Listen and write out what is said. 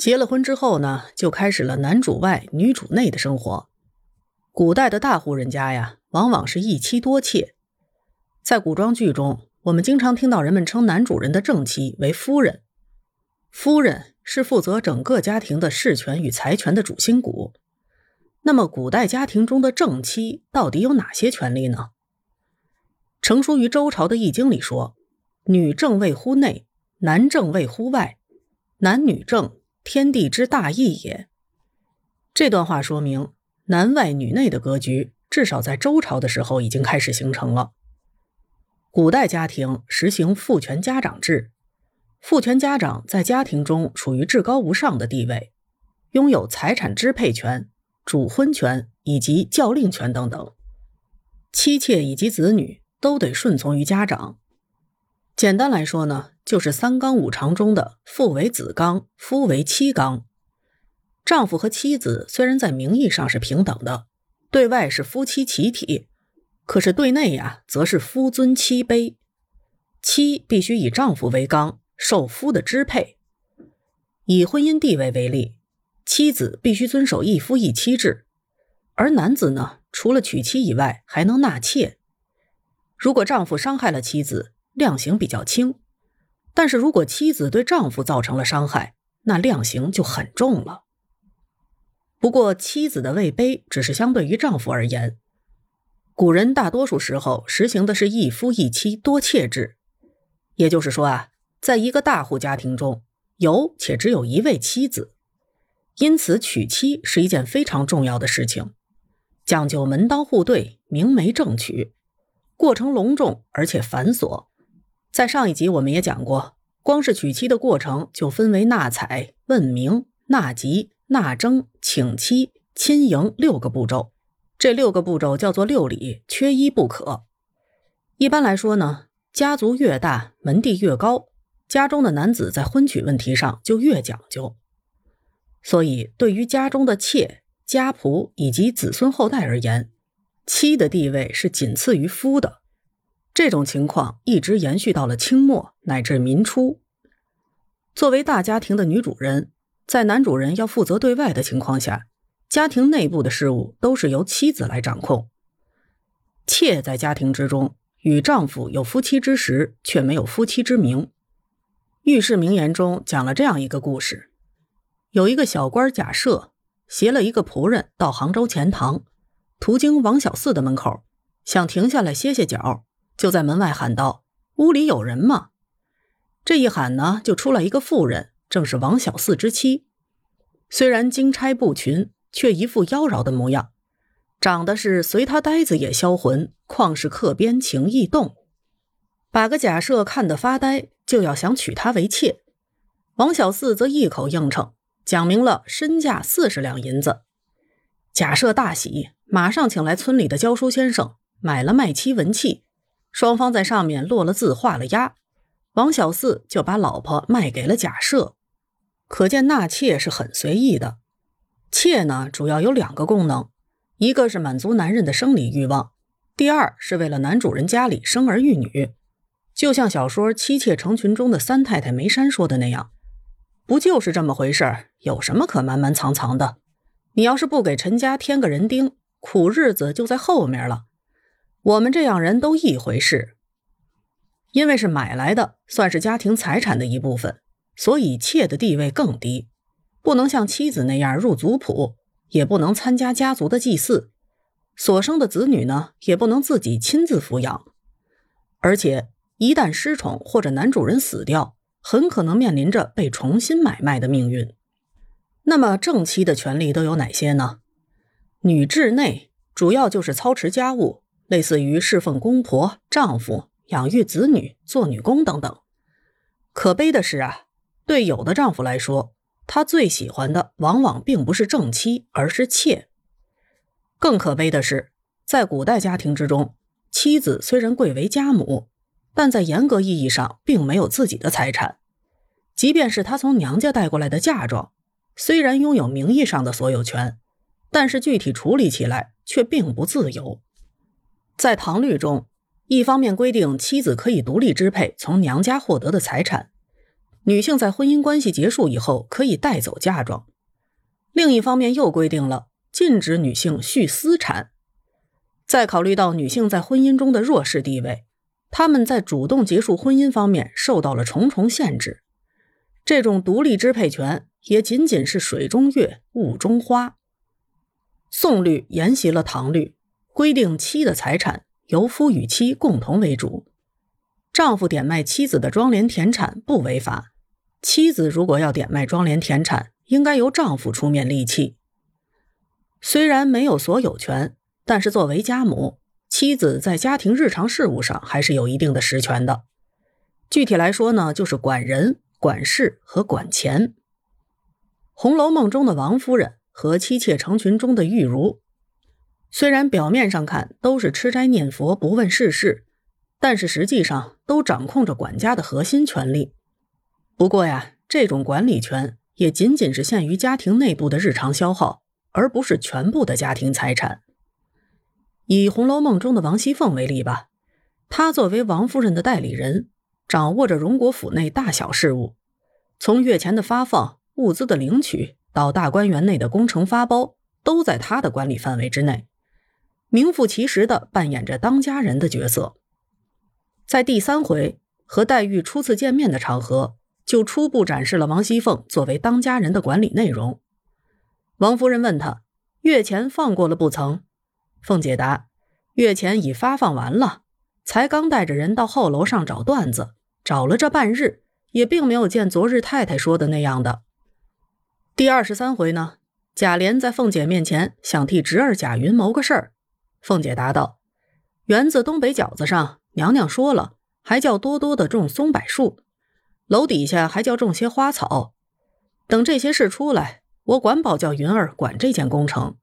结了婚之后呢，就开始了男主外女主内的生活。古代的大户人家呀，往往是一妻多妾。在古装剧中，我们经常听到人们称男主人的正妻为夫人。夫人是负责整个家庭的事权与财权的主心骨。那么，古代家庭中的正妻到底有哪些权利呢？成书于周朝的《易经》里说：“女正位乎内，男正位乎外。男女正，天地之大义也。”这段话说明，男外女内的格局，至少在周朝的时候已经开始形成了。古代家庭实行父权家长制，父权家长在家庭中处于至高无上的地位，拥有财产支配权。主婚权以及教令权等等，妻妾以及子女都得顺从于家长。简单来说呢，就是三纲五常中的父为子纲，夫为妻纲。丈夫和妻子虽然在名义上是平等的，对外是夫妻齐体，可是对内呀，则是夫尊妻卑。妻必须以丈夫为纲，受夫的支配。以婚姻地位为例。妻子必须遵守一夫一妻制，而男子呢，除了娶妻以外，还能纳妾。如果丈夫伤害了妻子，量刑比较轻；但是如果妻子对丈夫造成了伤害，那量刑就很重了。不过，妻子的位卑只是相对于丈夫而言。古人大多数时候实行的是一夫一妻多妾制，也就是说啊，在一个大户家庭中有且只有一位妻子。因此，娶妻是一件非常重要的事情，讲究门当户对、明媒正娶，过程隆重而且繁琐。在上一集我们也讲过，光是娶妻的过程就分为纳采、问名、纳吉、纳征、请妻、亲迎六个步骤。这六个步骤叫做六礼，缺一不可。一般来说呢，家族越大，门第越高，家中的男子在婚娶问题上就越讲究。所以，对于家中的妾、家仆以及子孙后代而言，妻的地位是仅次于夫的。这种情况一直延续到了清末乃至民初。作为大家庭的女主人，在男主人要负责对外的情况下，家庭内部的事务都是由妻子来掌控。妾在家庭之中与丈夫有夫妻之实，却没有夫妻之名。御世名言中讲了这样一个故事。有一个小官贾赦携了一个仆人到杭州钱塘，途经王小四的门口，想停下来歇歇脚，就在门外喊道：“屋里有人吗？”这一喊呢，就出来一个妇人，正是王小四之妻。虽然金钗不群，却一副妖娆的模样，长得是随他呆子也销魂，旷世客边情意动，把个贾赦看得发呆，就要想娶她为妾。王小四则一口应承。讲明了身价四十两银子，贾赦大喜，马上请来村里的教书先生，买了卖妻文契，双方在上面落了字，画了押，王小四就把老婆卖给了贾赦。可见纳妾是很随意的。妾呢，主要有两个功能，一个是满足男人的生理欲望，第二是为了男主人家里生儿育女。就像小说《妻妾成群》中的三太太梅山说的那样。不就是这么回事儿？有什么可瞒瞒藏藏的？你要是不给陈家添个人丁，苦日子就在后面了。我们这样人都一回事，因为是买来的，算是家庭财产的一部分，所以妾的地位更低，不能像妻子那样入族谱，也不能参加家族的祭祀，所生的子女呢，也不能自己亲自抚养，而且一旦失宠或者男主人死掉。很可能面临着被重新买卖的命运。那么正妻的权利都有哪些呢？女治内，主要就是操持家务，类似于侍奉公婆、丈夫、养育子女、做女工等等。可悲的是啊，对有的丈夫来说，他最喜欢的往往并不是正妻，而是妾。更可悲的是，在古代家庭之中，妻子虽然贵为家母。但在严格意义上，并没有自己的财产。即便是她从娘家带过来的嫁妆，虽然拥有名义上的所有权，但是具体处理起来却并不自由。在唐律中，一方面规定妻子可以独立支配从娘家获得的财产，女性在婚姻关系结束以后可以带走嫁妆；另一方面又规定了禁止女性续私产。再考虑到女性在婚姻中的弱势地位，她们在主动结束婚姻方面受到了重重限制。这种独立支配权也仅仅是水中月、雾中花。宋律沿袭了唐律，规定妻的财产由夫与妻共同为主。丈夫点卖妻子的庄园田产不违法，妻子如果要点卖庄园田产，应该由丈夫出面立契。虽然没有所有权，但是作为家母，妻子在家庭日常事务上还是有一定的实权的。具体来说呢，就是管人。管事和管钱，《红楼梦》中的王夫人和妻妾成群中的玉茹，虽然表面上看都是吃斋念佛、不问世事，但是实际上都掌控着管家的核心权力。不过呀，这种管理权也仅仅是限于家庭内部的日常消耗，而不是全部的家庭财产。以《红楼梦》中的王熙凤为例吧，她作为王夫人的代理人。掌握着荣国府内大小事务，从月钱的发放、物资的领取到大观园内的工程发包，都在她的管理范围之内，名副其实的扮演着当家人的角色。在第三回和黛玉初次见面的场合，就初步展示了王熙凤作为当家人的管理内容。王夫人问他：“月钱放过了不曾？”凤姐答：“月钱已发放完了，才刚带着人到后楼上找段子。”找了这半日，也并没有见昨日太太说的那样的。第二十三回呢，贾琏在凤姐面前想替侄儿贾云谋个事儿，凤姐答道：“园子东北角子上，娘娘说了，还叫多多的种松柏树，楼底下还叫种些花草。等这些事出来，我管保叫云儿管这件工程，